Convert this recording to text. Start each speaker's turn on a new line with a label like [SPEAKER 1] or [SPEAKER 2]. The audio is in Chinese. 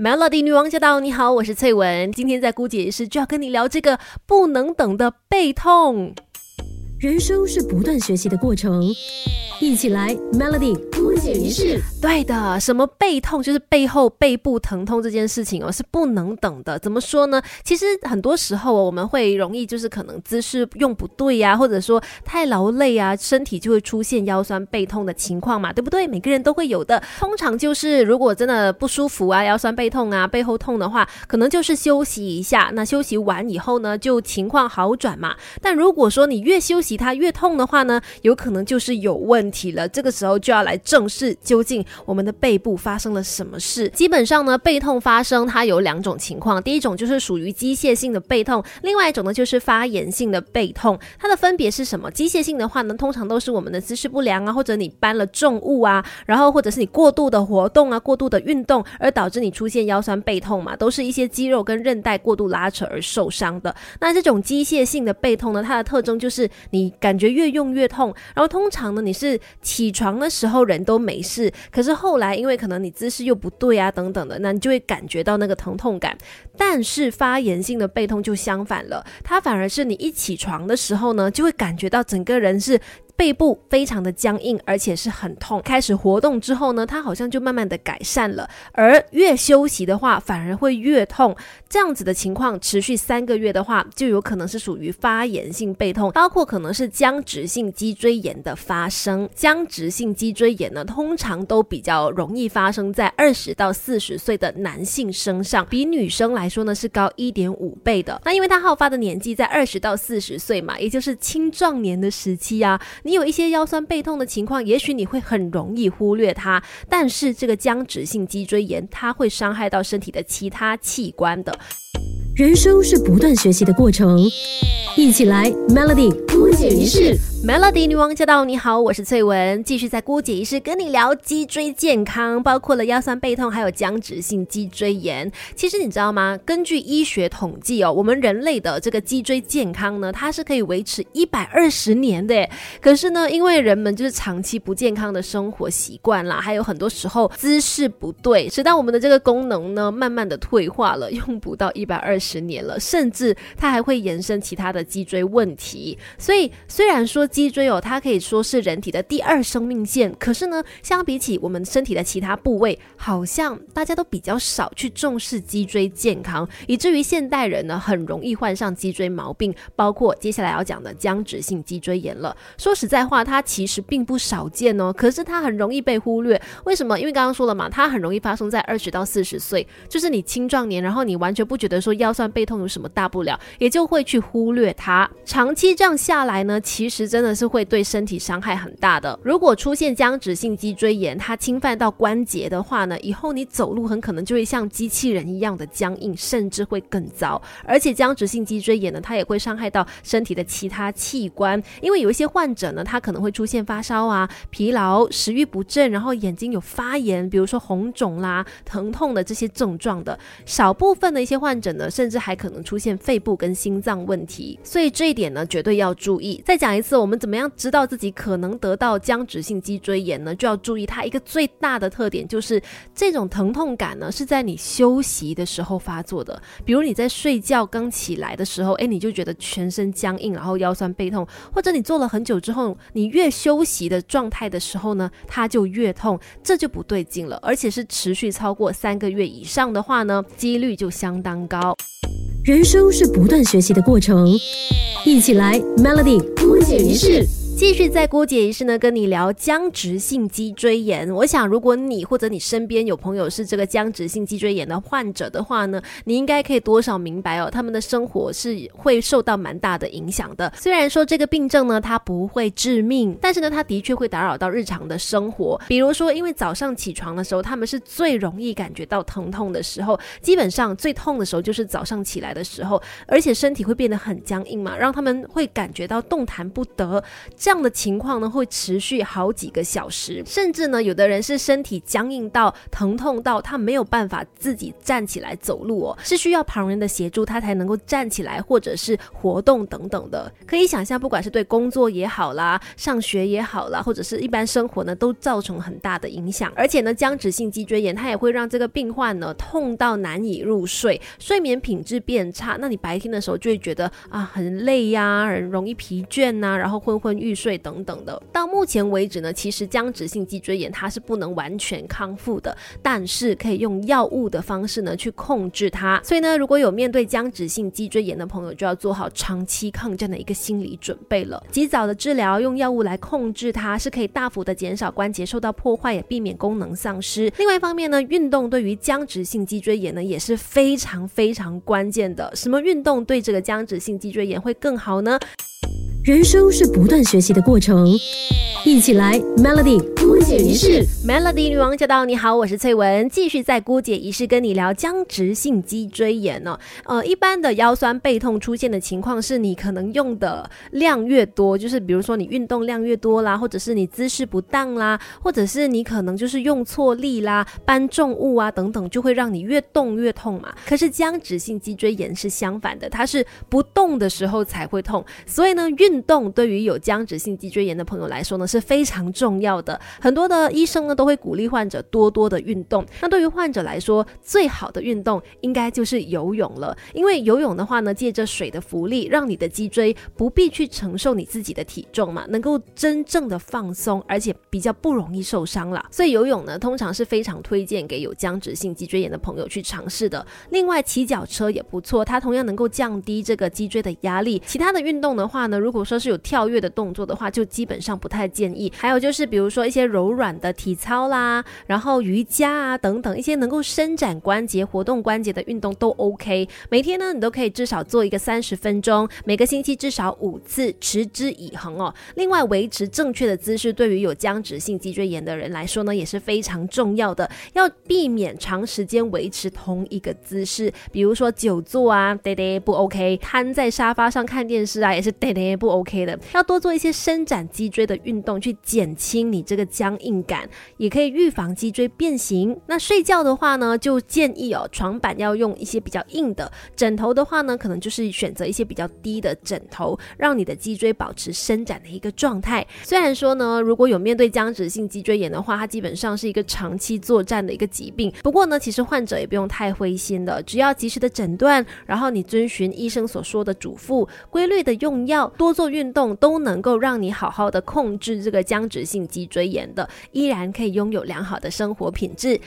[SPEAKER 1] Melody 女王驾到！你好，我是翠文。今天在姑姐是就要跟你聊这个不能等的背痛。
[SPEAKER 2] 人生是不断学习的过程，一起来 Melody 姑姐仪式。
[SPEAKER 1] 对的，什么背痛就是背后背部疼痛这件事情哦，是不能等的。怎么说呢？其实很多时候我们会容易就是可能姿势用不对呀，或者说太劳累啊，身体就会出现腰酸背痛的情况嘛，对不对？每个人都会有的。通常就是如果真的不舒服啊，腰酸背痛啊，背后痛的话，可能就是休息一下。那休息完以后呢，就情况好转嘛。但如果说你越休息，它越痛的话呢，有可能就是有问题了。这个时候就要来正视究竟我们的背部发生了什么事。基本上呢，背痛发生它有两种情况，第一种就是属于机械性的背痛，另外一种呢就是发炎性的背痛。它的分别是什么？机械性的话呢，通常都是我们的姿势不良啊，或者你搬了重物啊，然后或者是你过度的活动啊、过度的运动，而导致你出现腰酸背痛嘛，都是一些肌肉跟韧带过度拉扯而受伤的。那这种机械性的背痛呢，它的特征就是你。你感觉越用越痛，然后通常呢，你是起床的时候人都没事，可是后来因为可能你姿势又不对啊等等的，那你就会感觉到那个疼痛感。但是发炎性的背痛就相反了，它反而是你一起床的时候呢，就会感觉到整个人是。背部非常的僵硬，而且是很痛。开始活动之后呢，它好像就慢慢的改善了。而越休息的话，反而会越痛。这样子的情况持续三个月的话，就有可能是属于发炎性背痛，包括可能是僵直性脊椎炎的发生。僵直性脊椎炎呢，通常都比较容易发生在二十到四十岁的男性身上，比女生来说呢是高一点五倍的。那因为它好发的年纪在二十到四十岁嘛，也就是青壮年的时期啊。你有一些腰酸背痛的情况，也许你会很容易忽略它，但是这个僵直性脊椎炎，它会伤害到身体的其他器官的。
[SPEAKER 2] 人生是不断学习的过程，一起来 Melody 姑姐仪式。
[SPEAKER 1] Melody 女王驾到！你好，我是翠文，继续在姑姐仪式跟你聊脊椎健康，包括了腰酸背痛，还有僵直性脊椎炎。其实你知道吗？根据医学统计哦，我们人类的这个脊椎健康呢，它是可以维持一百二十年的。可是呢，因为人们就是长期不健康的生活习惯啦，还有很多时候姿势不对，使到我们的这个功能呢，慢慢的退化了，用不到一百二十年了，甚至它还会延伸其他的脊椎问题。所以虽然说，脊椎哦，它可以说是人体的第二生命线。可是呢，相比起我们身体的其他部位，好像大家都比较少去重视脊椎健康，以至于现代人呢很容易患上脊椎毛病，包括接下来要讲的僵直性脊椎炎了。说实在话，它其实并不少见哦，可是它很容易被忽略。为什么？因为刚刚说了嘛，它很容易发生在二十到四十岁，就是你青壮年，然后你完全不觉得说腰酸背痛有什么大不了，也就会去忽略它。长期这样下来呢，其实真的是会对身体伤害很大的。如果出现僵直性脊椎炎，它侵犯到关节的话呢，以后你走路很可能就会像机器人一样的僵硬，甚至会更糟。而且僵直性脊椎炎呢，它也会伤害到身体的其他器官，因为有一些患者呢，他可能会出现发烧啊、疲劳、食欲不振，然后眼睛有发炎，比如说红肿啦、疼痛的这些症状的。少部分的一些患者呢，甚至还可能出现肺部跟心脏问题。所以这一点呢，绝对要注意。再讲一次，我我们怎么样？知道自己可能得到僵直性脊椎炎呢，就要注意它一个最大的特点就是这种疼痛感呢是在你休息的时候发作的。比如你在睡觉刚起来的时候，哎，你就觉得全身僵硬，然后腰酸背痛；或者你坐了很久之后，你越休息的状态的时候呢，它就越痛，这就不对劲了。而且是持续超过三个月以上的话呢，几率就相当高。
[SPEAKER 2] 人生是不断学习的过程，一起来 Melody 姑姐仪式。
[SPEAKER 1] 继续在姑姐仪式呢，跟你聊僵直性脊椎炎。我想，如果你或者你身边有朋友是这个僵直性脊椎炎的患者的话呢，你应该可以多少明白哦，他们的生活是会受到蛮大的影响的。虽然说这个病症呢，它不会致命，但是呢，它的确会打扰到日常的生活。比如说，因为早上起床的时候，他们是最容易感觉到疼痛的时候，基本上最痛的时候就是早上起来的时候，而且身体会变得很僵硬嘛，让他们会感觉到动弹不得。这样的情况呢会持续好几个小时，甚至呢有的人是身体僵硬到疼痛到他没有办法自己站起来走路哦，是需要旁人的协助他才能够站起来或者是活动等等的。可以想象，不管是对工作也好啦，上学也好啦，或者是一般生活呢，都造成很大的影响。而且呢，僵直性脊椎炎它也会让这个病患呢痛到难以入睡，睡眠品质变差。那你白天的时候就会觉得啊很累呀，很容易疲倦呐，然后昏昏欲睡等等的。到目前为止呢，其实僵直性脊椎炎它是不能完全康复的，但是可以用药物的方式呢去控制它。所以呢，如果有面对僵直性脊椎炎的朋友，就要做好长期抗战的一个心理准备了。及早的治疗，用药物来控制它，是可以大幅的减少关节受到破坏，也避免功能丧失。另外一方面呢，运动对于僵直性脊椎炎呢也是非常非常关键的。什么运动对这个僵直性脊椎炎会更好呢？
[SPEAKER 2] 人生是不断学习的过程，一起来 Melody 姑姐仪式。
[SPEAKER 1] Melody 女王驾到！你好，我是翠文，继续在姑姐仪式跟你聊僵直性脊椎炎呢。呃，一般的腰酸背痛出现的情况是你可能用的量越多，就是比如说你运动量越多啦，或者是你姿势不当啦，或者是你可能就是用错力啦、搬重物啊等等，就会让你越动越痛嘛。可是僵直性脊椎炎是相反的，它是不动的时候才会痛，所以呢运。运动对于有僵直性脊椎炎的朋友来说呢是非常重要的。很多的医生呢都会鼓励患者多多的运动。那对于患者来说，最好的运动应该就是游泳了。因为游泳的话呢，借着水的浮力，让你的脊椎不必去承受你自己的体重嘛，能够真正的放松，而且比较不容易受伤了。所以游泳呢，通常是非常推荐给有僵直性脊椎炎的朋友去尝试的。另外，骑脚车也不错，它同样能够降低这个脊椎的压力。其他的运动的话呢，如果说是有跳跃的动作的话，就基本上不太建议。还有就是，比如说一些柔软的体操啦，然后瑜伽啊等等，一些能够伸展关节、活动关节的运动都 OK。每天呢，你都可以至少做一个三十分钟，每个星期至少五次，持之以恒哦。另外，维持正确的姿势，对于有僵直性脊椎炎的人来说呢，也是非常重要的。要避免长时间维持同一个姿势，比如说久坐啊，对对不 OK；瘫在沙发上看电视啊，也是对对不 OK 的。要多做一些伸展脊椎的运动，去减轻你这个僵硬感，也可以预防脊椎变形。那睡觉的话呢，就建议哦，床板要用一些比较硬的，枕头的话呢，可能就是选择一些比较低的枕头，让你的脊椎保持伸展的一个状态。虽然说呢，如果有面对僵直性脊椎炎的话，它基本上是一个长期作战的一个疾病。不过呢，其实患者也不用太灰心的，只要及时的诊断，然后你遵循医生所说的嘱咐，规律的用药，多做运动。都能够让你好好的控制这个僵直性脊椎炎的，依然可以拥有良好的生活品质。